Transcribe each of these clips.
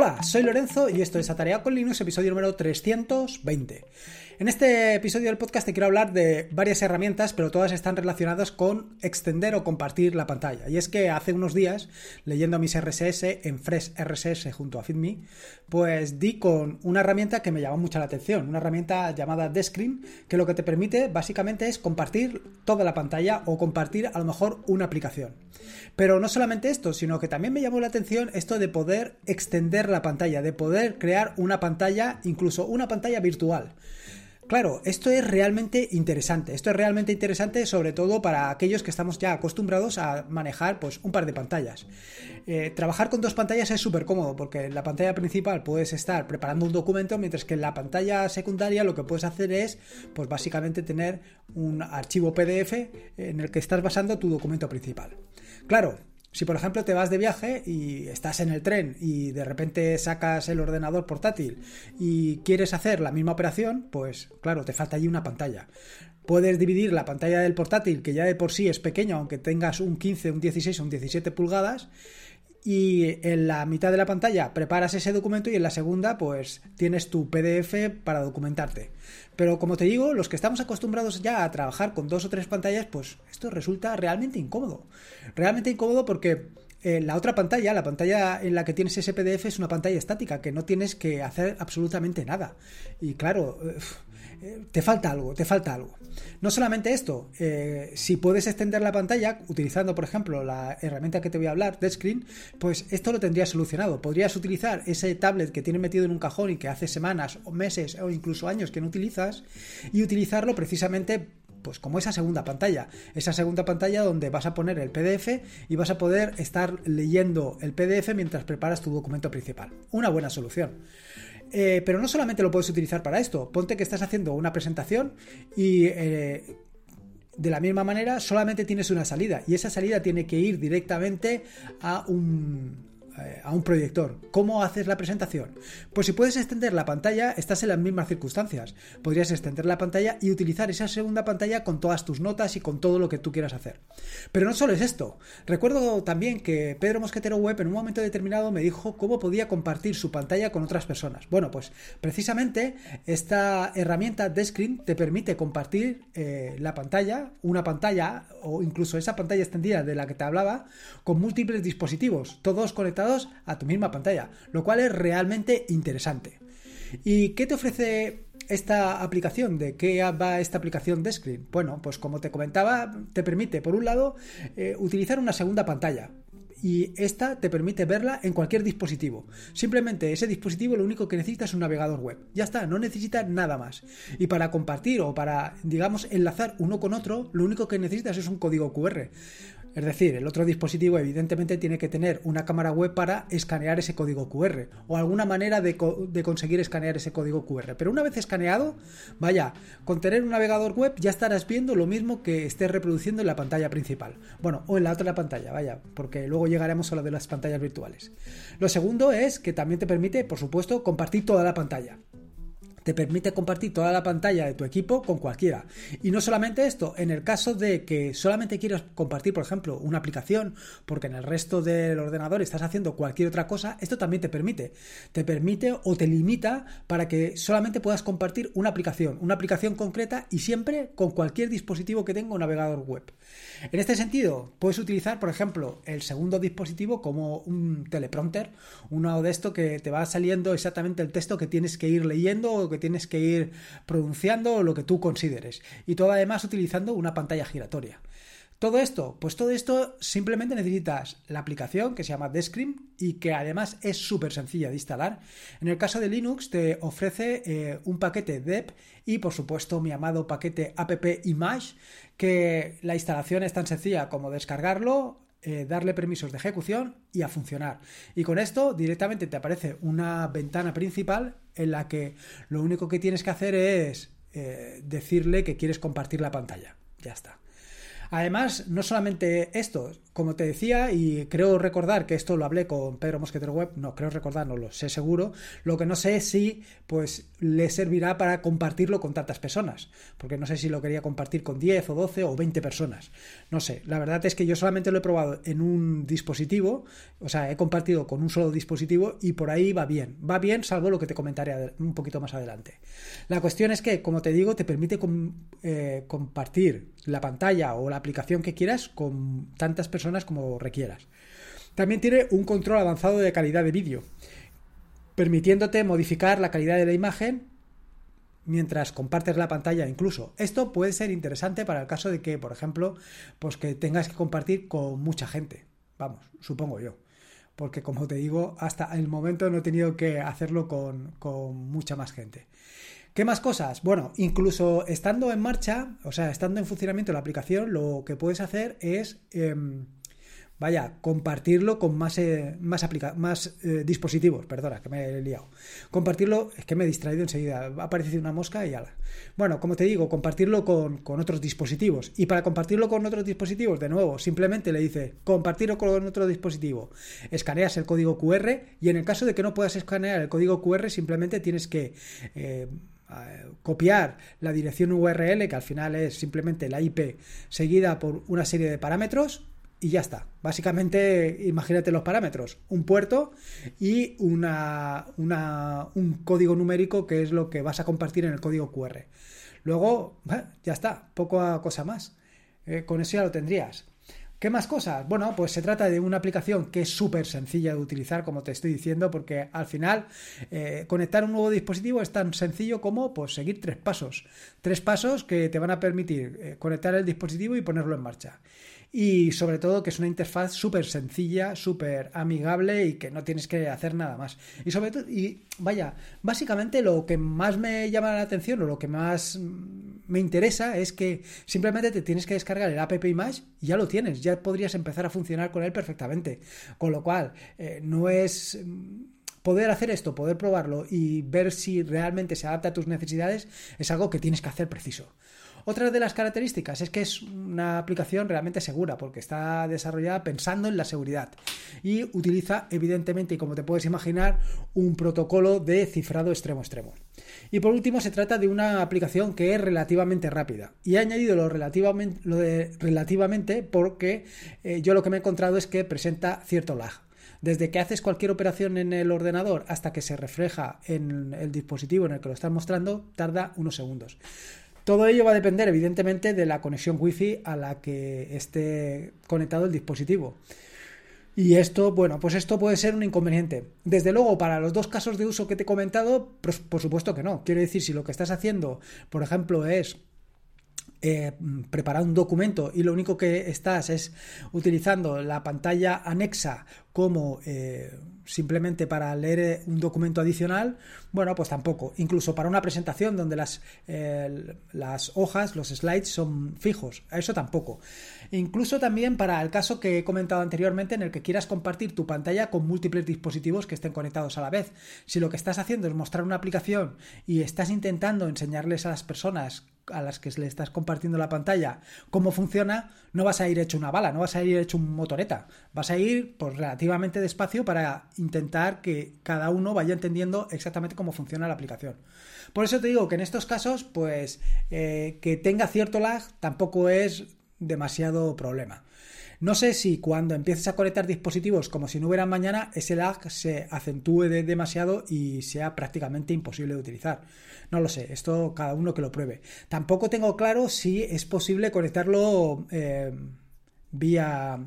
Hola, soy Lorenzo y esto es Atareado con Linux, episodio número 320. En este episodio del podcast te quiero hablar de varias herramientas, pero todas están relacionadas con extender o compartir la pantalla. Y es que hace unos días, leyendo mis RSS en Fresh RSS junto a FitMe, pues di con una herramienta que me llamó mucho la atención, una herramienta llamada Descreen, que lo que te permite básicamente es compartir toda la pantalla o compartir a lo mejor una aplicación. Pero no solamente esto, sino que también me llamó la atención esto de poder extender la pantalla, de poder crear una pantalla, incluso una pantalla virtual. Claro, esto es realmente interesante. Esto es realmente interesante sobre todo para aquellos que estamos ya acostumbrados a manejar pues, un par de pantallas. Eh, trabajar con dos pantallas es súper cómodo porque en la pantalla principal puedes estar preparando un documento mientras que en la pantalla secundaria lo que puedes hacer es pues básicamente tener un archivo PDF en el que estás basando tu documento principal. Claro, si por ejemplo te vas de viaje y estás en el tren y de repente sacas el ordenador portátil y quieres hacer la misma operación, pues claro, te falta allí una pantalla. Puedes dividir la pantalla del portátil, que ya de por sí es pequeño, aunque tengas un 15, un 16 o un 17 pulgadas, y en la mitad de la pantalla preparas ese documento y en la segunda pues tienes tu PDF para documentarte. Pero como te digo, los que estamos acostumbrados ya a trabajar con dos o tres pantallas, pues esto resulta realmente incómodo. Realmente incómodo porque eh, la otra pantalla, la pantalla en la que tienes ese PDF es una pantalla estática, que no tienes que hacer absolutamente nada. Y claro, te falta algo, te falta algo. No solamente esto, eh, si puedes extender la pantalla utilizando, por ejemplo, la herramienta que te voy a hablar, Screen, pues esto lo tendrías solucionado. Podrías utilizar ese tablet que tienes metido en un cajón y que hace semanas o meses o incluso años que no utilizas y utilizarlo precisamente pues como esa segunda pantalla, esa segunda pantalla donde vas a poner el PDF y vas a poder estar leyendo el PDF mientras preparas tu documento principal. Una buena solución. Eh, pero no solamente lo puedes utilizar para esto. Ponte que estás haciendo una presentación y eh, de la misma manera solamente tienes una salida y esa salida tiene que ir directamente a un, eh, a un proyector. ¿Cómo haces la presentación? Pues si puedes extender la pantalla, estás en las mismas circunstancias. Podrías extender la pantalla y utilizar esa segunda pantalla con todas tus notas y con todo lo que tú quieras hacer. Pero no solo es esto. Recuerdo también que Pedro Mosquetero Web en un momento determinado me dijo cómo podía compartir su pantalla con otras personas. Bueno, pues precisamente esta herramienta de screen te permite compartir eh, la pantalla, una pantalla o incluso esa pantalla extendida de la que te hablaba, con múltiples dispositivos, todos conectados a tu misma pantalla, lo cual es realmente interesante. ¿Y qué te ofrece esta aplicación? ¿De qué va esta aplicación de Screen? Bueno, pues como te comentaba, te permite, por un lado, eh, utilizar una segunda pantalla y esta te permite verla en cualquier dispositivo. Simplemente ese dispositivo lo único que necesita es un navegador web. Ya está, no necesita nada más. Y para compartir o para, digamos, enlazar uno con otro, lo único que necesitas es un código QR. Es decir, el otro dispositivo evidentemente tiene que tener una cámara web para escanear ese código QR o alguna manera de, conseguir escanear ese código QR. Pero una vez escaneado, vaya, con tener un navegador web ya estarás viendo lo mismo que estés reproduciendo en la pantalla principal. Bueno, o en la otra pantalla, vaya, porque luego llegaremos a lo de las pantallas virtuales. Lo segundo es que también te permite, por supuesto, compartir toda la pantalla te permite compartir toda la pantalla de tu equipo con cualquiera. Y no solamente esto, en el caso de que solamente quieras compartir, por ejemplo, una aplicación, porque en el resto del ordenador estás haciendo cualquier otra cosa, esto también te permite. Te permite o te limita para que solamente puedas compartir una aplicación, una aplicación concreta y siempre con cualquier dispositivo que tenga un navegador web. En este sentido, puedes utilizar, por ejemplo, el segundo dispositivo como un teleprompter, uno de esto que te va saliendo exactamente el texto que tienes que ir leyendo o que tienes que ir pronunciando lo que tú consideres. Y todo además utilizando una pantalla giratoria. Todo esto, pues todo esto simplemente necesitas la aplicación que se llama Descrim y que además es súper sencilla de instalar. En el caso de Linux te ofrece eh, un paquete dep y por supuesto mi amado paquete app-image que la instalación es tan sencilla como descargarlo, eh, darle permisos de ejecución y a funcionar. Y con esto directamente te aparece una ventana principal en la que lo único que tienes que hacer es eh, decirle que quieres compartir la pantalla. Ya está. Además, no solamente esto, como te decía, y creo recordar que esto lo hablé con Pedro Mosquetero Web, no, creo recordar, no lo sé seguro, lo que no sé es si pues le servirá para compartirlo con tantas personas, porque no sé si lo quería compartir con 10 o 12 o 20 personas, no sé, la verdad es que yo solamente lo he probado en un dispositivo, o sea, he compartido con un solo dispositivo y por ahí va bien, va bien salvo lo que te comentaré un poquito más adelante. La cuestión es que, como te digo, te permite eh, compartir la pantalla o la aplicación que quieras con tantas personas como requieras. También tiene un control avanzado de calidad de vídeo, permitiéndote modificar la calidad de la imagen mientras compartes la pantalla incluso. Esto puede ser interesante para el caso de que, por ejemplo, pues que tengas que compartir con mucha gente. Vamos, supongo yo. Porque como te digo, hasta el momento no he tenido que hacerlo con, con mucha más gente. ¿Qué más cosas? Bueno, incluso estando en marcha, o sea, estando en funcionamiento la aplicación, lo que puedes hacer es, em, vaya, compartirlo con más, eh, más, más eh, dispositivos. Perdona, que me he liado. Compartirlo, es que me he distraído enseguida. Ha aparecido una mosca y ala. Bueno, como te digo, compartirlo con, con otros dispositivos. Y para compartirlo con otros dispositivos, de nuevo, simplemente le dice compartirlo con otro dispositivo. Escaneas el código QR y en el caso de que no puedas escanear el código QR, simplemente tienes que eh, copiar la dirección URL, que al final es simplemente la IP seguida por una serie de parámetros, y ya está. Básicamente, imagínate los parámetros: un puerto y una, un código numérico que es lo que vas a compartir en el código QR. Luego, ya está, poco cosa más. Eh, con eso ya lo tendrías. ¿Qué más cosas? Bueno, pues se trata de una aplicación que es súper sencilla de utilizar, como te estoy diciendo, porque al final eh, conectar un nuevo dispositivo es tan sencillo como pues, seguir tres pasos. Tres pasos que te van a permitir eh, conectar el dispositivo y ponerlo en marcha y sobre todo que es una interfaz súper sencilla, súper amigable y que no tienes que hacer nada más. Y sobre todo, y vaya, básicamente lo que más me llama la atención o lo que más me interesa es que simplemente te tienes que descargar el app Image y ya lo tienes, ya podrías empezar a funcionar con él perfectamente. Con lo cual, eh, no es poder hacer esto, poder probarlo y ver si realmente se adapta a tus necesidades es algo que tienes que hacer preciso. Otra de las características es que es una aplicación realmente segura porque está desarrollada pensando en la seguridad y utiliza evidentemente y como te puedes imaginar un protocolo de cifrado extremo extremo. Y por último se trata de una aplicación que es relativamente rápida y he añadido lo relativamente, porque eh, yo lo que me he encontrado es que presenta cierto lag. Desde que haces cualquier operación en el ordenador hasta que se refleja en el dispositivo en el que lo estás mostrando, tarda unos segundos. Todo ello va a depender, evidentemente, de la conexión Wi-Fi a la que esté conectado el dispositivo. Y esto, bueno, pues esto puede ser un inconveniente. Desde luego, para los dos casos de uso que te he comentado, pues por supuesto que no. Quiero decir, si lo que estás haciendo, por ejemplo, es eh, preparar un documento y lo único que estás es utilizando la pantalla anexa como eh, simplemente para leer eh, un documento adicional, bueno, pues tampoco. Incluso para una presentación donde las, eh, las hojas, los slides son fijos, eso tampoco. Incluso también para el caso que he comentado anteriormente en el que quieras compartir tu pantalla con múltiples dispositivos que estén conectados a la vez. Si lo que estás haciendo es mostrar una aplicación y estás intentando enseñarles a las personas a las que le estás compartiendo la pantalla cómo funciona, no vas a ir hecho una bala, no vas a ir hecho un motoreta, vas a ir pues relativamente despacio para intentar que cada uno vaya entendiendo exactamente cómo funciona la aplicación. Por eso te digo que en estos casos, pues eh, que tenga cierto lag tampoco es demasiado problema. No sé si cuando empieces a conectar dispositivos como si no hubiera mañana, ese lag se acentúe demasiado y sea prácticamente imposible de utilizar. No lo sé, esto cada uno que lo pruebe. Tampoco tengo claro si es posible conectarlo eh, vía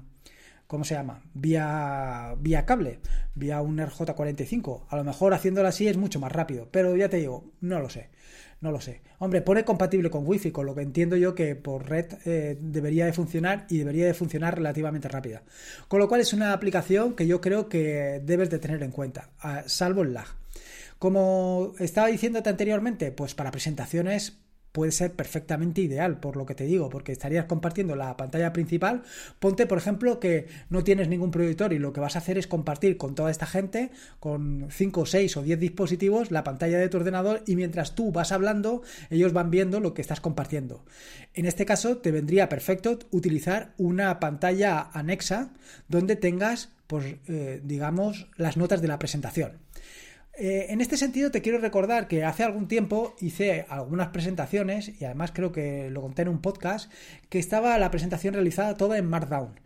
¿cómo se llama? Vía, vía cable, vía un RJ45. A lo mejor haciéndolo así es mucho más rápido, pero ya te digo, no lo sé. No lo sé. Hombre, pone compatible con Wi-Fi, con lo que entiendo yo que por red eh, debería de funcionar y debería de funcionar relativamente rápida. Con lo cual es una aplicación que yo creo que debes de tener en cuenta, salvo el lag. Como estaba diciéndote anteriormente, pues para presentaciones puede ser perfectamente ideal, por lo que te digo, porque estarías compartiendo la pantalla principal. Ponte, por ejemplo, que no tienes ningún proyector y lo que vas a hacer es compartir con toda esta gente, con 5, 6 o 10 dispositivos, la pantalla de tu ordenador y mientras tú vas hablando, ellos van viendo lo que estás compartiendo. En este caso, te vendría perfecto utilizar una pantalla anexa donde tengas, pues, eh, digamos, las notas de la presentación. Eh, en este sentido te quiero recordar que hace algún tiempo hice algunas presentaciones y además creo que lo conté en un podcast que estaba la presentación realizada toda en Markdown.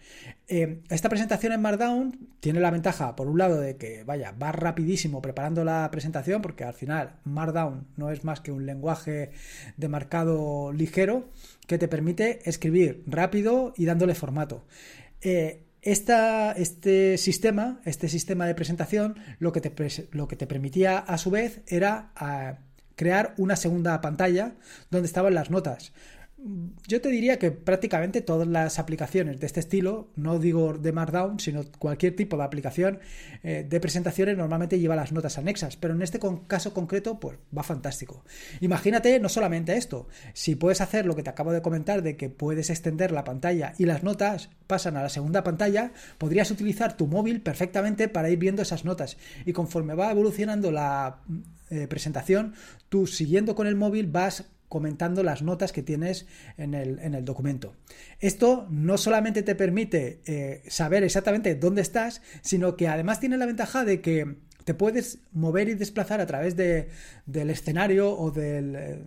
Eh, esta presentación en Markdown tiene la ventaja por un lado de que vaya, va rapidísimo preparando la presentación porque al final Markdown no es más que un lenguaje de marcado ligero que te permite escribir rápido y dándole formato. Eh, este sistema, este sistema de presentación, lo que te, lo que te permitía a su vez era ah, crear una segunda pantalla donde estaban las notas yo te diría que prácticamente todas las aplicaciones de este estilo, no digo de Markdown, sino cualquier tipo de aplicación eh, de presentaciones normalmente lleva las notas anexas, pero en este caso concreto pues va fantástico. Imagínate no solamente esto, si puedes hacer lo que te acabo de comentar de que puedes extender la pantalla y las notas pasan a la segunda pantalla, podrías utilizar tu móvil perfectamente para ir viendo esas notas y conforme va evolucionando la eh, presentación, tú siguiendo con el móvil vas comentando las notas que tienes en el, documento. Esto no solamente te permite eh, saber exactamente dónde estás, sino que además tiene la ventaja de que te puedes mover y desplazar a través del escenario o de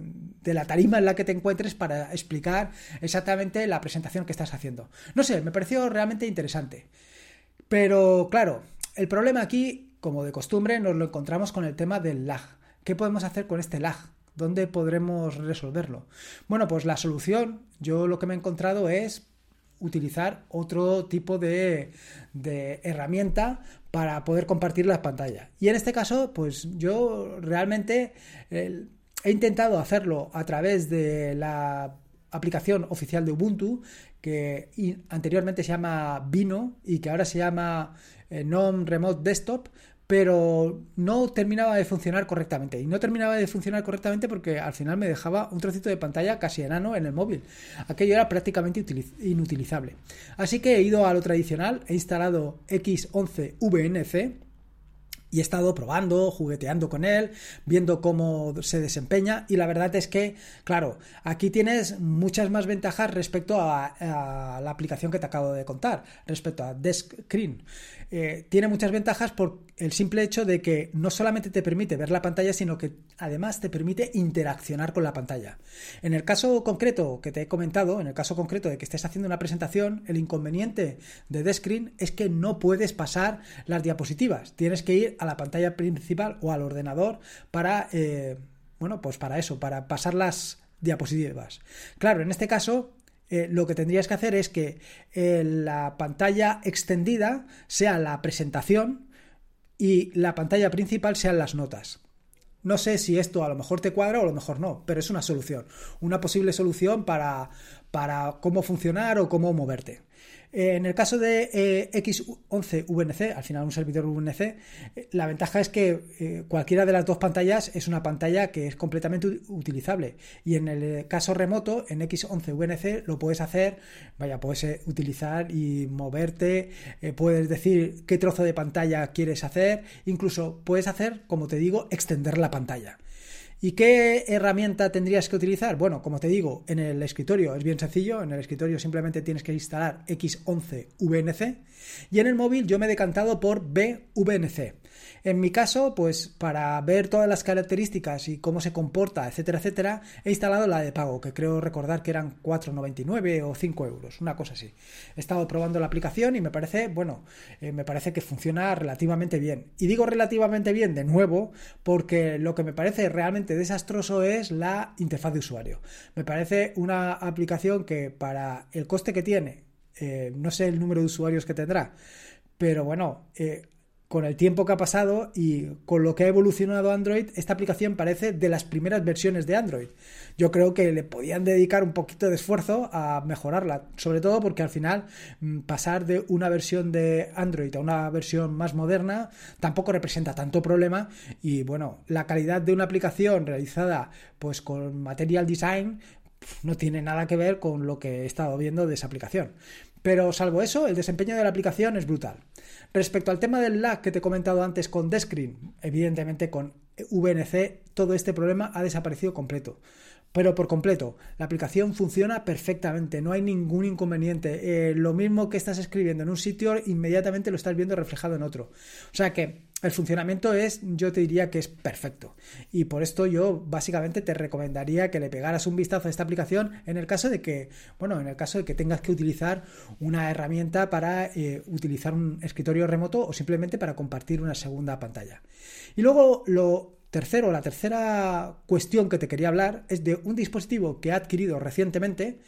la tarima en la que te encuentres para explicar exactamente la presentación que estás haciendo. No sé, me pareció realmente interesante. Pero claro, el problema aquí, como de costumbre, nos lo encontramos con el tema del lag. ¿Qué podemos hacer con este lag? ¿Dónde podremos resolverlo? Bueno, pues la solución, yo lo que me he encontrado es utilizar otro tipo de, herramienta para poder compartir las pantallas. Y en este caso, pues yo realmente he intentado hacerlo a través de la aplicación oficial de Ubuntu, que anteriormente se llama Vino y que ahora se llama eh, Non Remote Desktop, pero no terminaba de funcionar correctamente. Y no terminaba de funcionar correctamente porque al final me dejaba un trocito de pantalla casi enano en el móvil. Aquello era prácticamente inutilizable. Así que he ido a lo tradicional, he instalado X11VNC y he estado probando, jugueteando con él, viendo cómo se desempeña y la verdad es que, claro, aquí tienes muchas más ventajas respecto a, la aplicación que te acabo de contar, respecto a Desk Screen. Eh, tiene muchas ventajas por el simple hecho de que no solamente te permite ver la pantalla, sino que además te permite interaccionar con la pantalla. En el caso concreto que te he comentado, en el caso concreto de que estés haciendo una presentación, el inconveniente de Desk Screen es que no puedes pasar las diapositivas, tienes que ir a la pantalla principal o al ordenador para, eh, bueno, pues para eso, para pasar las diapositivas. Claro, en este caso eh, lo que tendrías que hacer es que eh, la pantalla extendida sea la presentación y la pantalla principal sean las notas. No sé si esto a lo mejor te cuadra o a lo mejor no, pero es una solución, una posible solución para, para cómo funcionar o cómo moverte. Eh, en el caso de eh, X11VNC, al final un servidor VNC, eh, la ventaja es que cualquiera de las dos pantallas es una pantalla que es completamente utilizable. Y en el caso remoto, en X11VNC, lo puedes hacer, vaya, puedes utilizar y moverte, puedes decir qué trozo de pantalla quieres hacer, incluso puedes hacer, como te digo, extender la pantalla. ¿Y qué herramienta tendrías que utilizar? Bueno, como te digo, en el escritorio es bien sencillo. En el escritorio simplemente tienes que instalar X11VNC. Y en el móvil yo me he decantado por BVNC. En mi caso, pues para ver todas las características y cómo se comporta, etcétera, etcétera, he instalado la de pago, que creo recordar que eran 4,99 o 5 euros, una cosa así. He estado probando la aplicación y me parece, bueno, eh, me parece que funciona relativamente bien. Y digo relativamente bien de nuevo, porque lo que me parece realmente desastroso es la interfaz de usuario. Me parece una aplicación que para el coste que tiene, eh, no sé el número de usuarios que tendrá, pero bueno, eh, con el tiempo que ha pasado y con lo que ha evolucionado Android, esta aplicación parece de las primeras versiones de Android. Yo creo que le podían dedicar un poquito de esfuerzo a mejorarla, sobre todo porque al final mm, pasar de una versión de Android a una versión más moderna tampoco representa tanto problema y bueno, la calidad de una aplicación realizada pues con Material Design no tiene nada que ver con lo que he estado viendo de esa aplicación. Pero salvo eso, el desempeño de la aplicación es brutal. Respecto al tema del lag que te he comentado antes con Descreen, evidentemente con VNC todo este problema ha desaparecido completo pero por completo. La aplicación funciona perfectamente, no hay ningún inconveniente. Eh, lo mismo que estás escribiendo en un sitio, inmediatamente lo estás viendo reflejado en otro. O sea que el funcionamiento es, yo te diría que es perfecto. Y por esto yo básicamente te recomendaría que le pegaras un vistazo a esta aplicación en el caso de que, bueno, en el caso de que tengas que utilizar una herramienta para eh, utilizar un escritorio remoto o simplemente para compartir una segunda pantalla. Y luego lo Tercero, la tercera cuestión que te quería hablar es de un dispositivo que he adquirido recientemente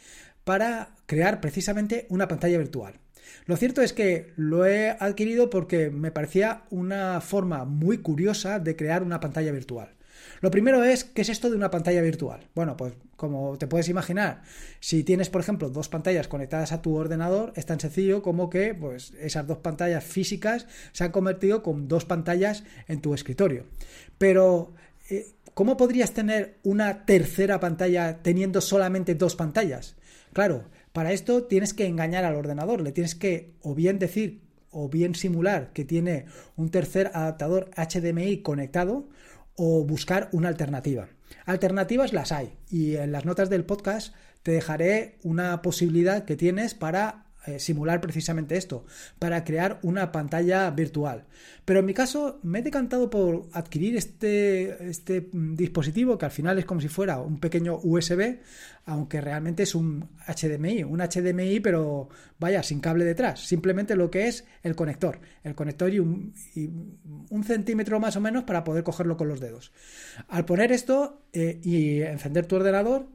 para crear precisamente una pantalla virtual. Lo cierto es que lo he adquirido porque me parecía una forma muy curiosa de crear una pantalla virtual. Lo primero es, ¿qué es esto de una pantalla virtual? Bueno, pues como te puedes imaginar, si tienes, por ejemplo, dos pantallas conectadas a tu ordenador, es tan sencillo como que pues, esas dos pantallas físicas se han convertido con dos pantallas en tu escritorio. Pero, eh, ¿cómo podrías tener una tercera pantalla teniendo solamente dos pantallas? Claro, para esto tienes que engañar al ordenador, le tienes que o bien decir o bien simular que tiene un tercer adaptador HDMI conectado o buscar una alternativa. Alternativas las hay y en las notas del podcast te dejaré una posibilidad que tienes para eh, simular precisamente esto, para crear una pantalla virtual. Pero en mi caso me he decantado por adquirir este, este mm, dispositivo que al final es como si fuera un pequeño USB, aunque realmente es un HDMI, un HDMI pero vaya, sin cable detrás, simplemente lo que es el conector, el conector y un, centímetro más o menos para poder cogerlo con los dedos. Al poner esto eh, y encender tu ordenador,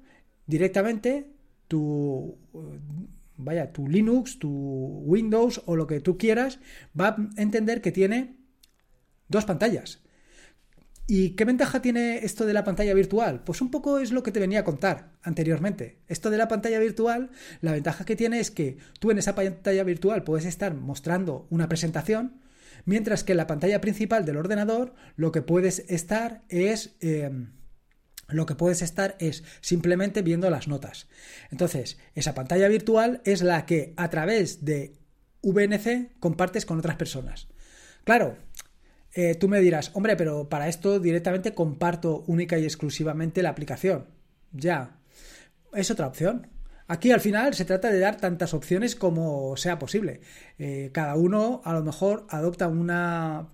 directamente tu vaya, tu Linux, tu Windows o lo que tú quieras, va a entender que tiene dos pantallas. ¿Y qué ventaja tiene esto de la pantalla virtual? Pues un poco es lo que te venía a contar anteriormente. Esto de la pantalla virtual, la ventaja que tiene es que tú en esa pantalla virtual puedes estar mostrando una presentación, mientras que en la pantalla principal del ordenador lo que puedes estar es... Eh, lo que puedes estar es simplemente viendo las notas. Entonces, esa pantalla virtual es la que a través de VNC compartes con otras personas. Claro, eh, tú me dirás, hombre, pero para esto directamente comparto única y exclusivamente la aplicación. Ya, es otra opción. Aquí al final se trata de dar tantas opciones como sea posible. Eh, cada uno a lo mejor adopta una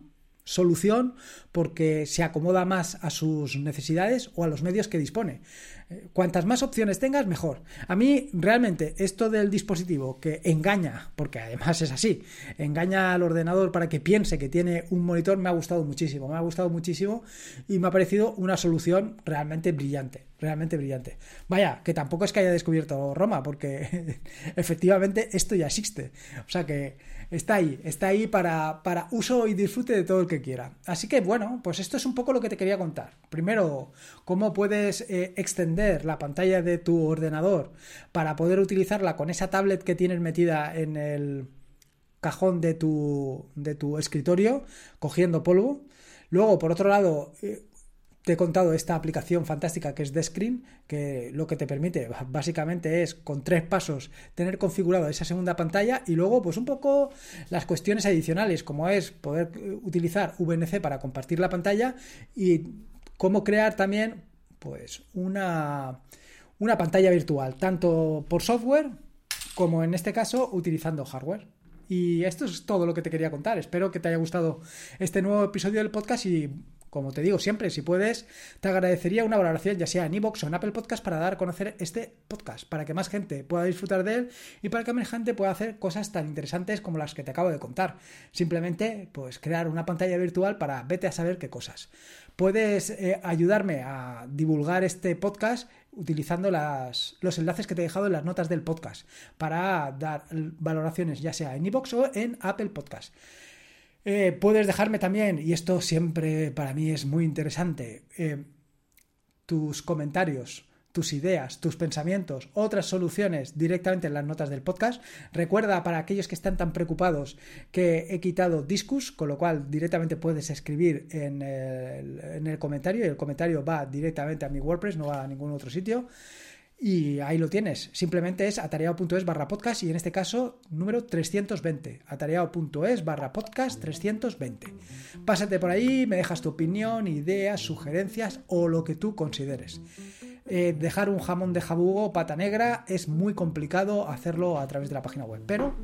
solución porque se acomoda más a sus necesidades o a los medios que dispone. Eh, cuantas más opciones tengas, mejor. A mí realmente esto del dispositivo que engaña, porque además es así, engaña al ordenador para que piense que tiene un monitor, me ha gustado muchísimo, me ha gustado muchísimo y me ha parecido una solución realmente brillante, realmente brillante. Vaya, que tampoco es que haya descubierto Roma, porque efectivamente esto ya existe. O sea que está ahí, está ahí para, para, uso y disfrute de todo el que quiera. Así que bueno, pues esto es un poco lo que te quería contar. Primero, cómo puedes eh, extender la pantalla de tu ordenador para poder utilizarla con esa tablet que tienes metida en el cajón de tu, de tu escritorio, cogiendo polvo. Luego, por otro lado, eh, te he contado esta aplicación fantástica que es Descreen, que lo que te permite básicamente es con tres pasos tener configurado esa segunda pantalla y luego pues un poco las cuestiones adicionales como es poder utilizar VNC para compartir la pantalla y cómo crear también pues una, una pantalla virtual, tanto por software como en este caso utilizando hardware. Y esto es todo lo que te quería contar. Espero que te haya gustado este nuevo episodio del podcast y como te digo siempre, si puedes, te agradecería una valoración ya sea en iVoox o en Apple Podcast para dar a conocer este podcast, para que más gente pueda disfrutar de él y para que más gente pueda hacer cosas tan interesantes como las que te acabo de contar. Simplemente, pues crear una pantalla virtual para vete a saber qué cosas. Puedes eh, ayudarme a divulgar este podcast utilizando las, los enlaces que te he dejado en las notas del podcast para dar valoraciones ya sea en iVoox o en Apple Podcast. Eh, puedes dejarme también, y esto siempre para mí es muy interesante, eh, tus comentarios tus ideas, tus pensamientos, otras soluciones directamente en las notas del podcast. Recuerda para aquellos que están tan preocupados que he quitado Discus, con lo cual directamente puedes escribir en el, comentario y el comentario va directamente a mi WordPress, no va a ningún otro sitio. Y ahí lo tienes. Simplemente es atareado.es barra podcast y en este caso número 320. Atareado.es barra podcast 320. Pásate por ahí, me dejas tu opinión, ideas, sugerencias o lo que tú consideres. Eh, dejar un jamón de jabugo pata negra es muy complicado hacerlo a través de la página web, pero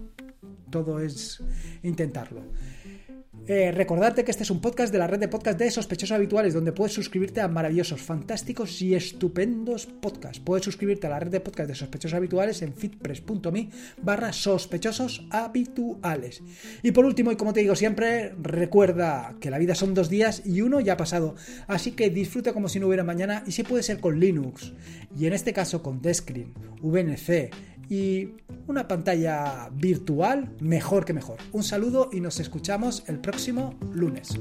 todo es intentarlo. Eh, recordarte que este es un podcast de la red de podcast de sospechosos habituales, donde puedes suscribirte a maravillosos, fantásticos y estupendos podcasts. Puedes suscribirte a la red de podcast de sospechosos habituales en fitpress.me barra sospechosos habituales. Y por último, y como te digo siempre, recuerda que la vida son dos días y uno ya ha pasado. Así que disfruta como si no hubiera mañana y si puede ser con Linux. Y en este caso con Descreen, VNC, y una pantalla virtual mejor que mejor. Un saludo y nos escuchamos el próximo lunes.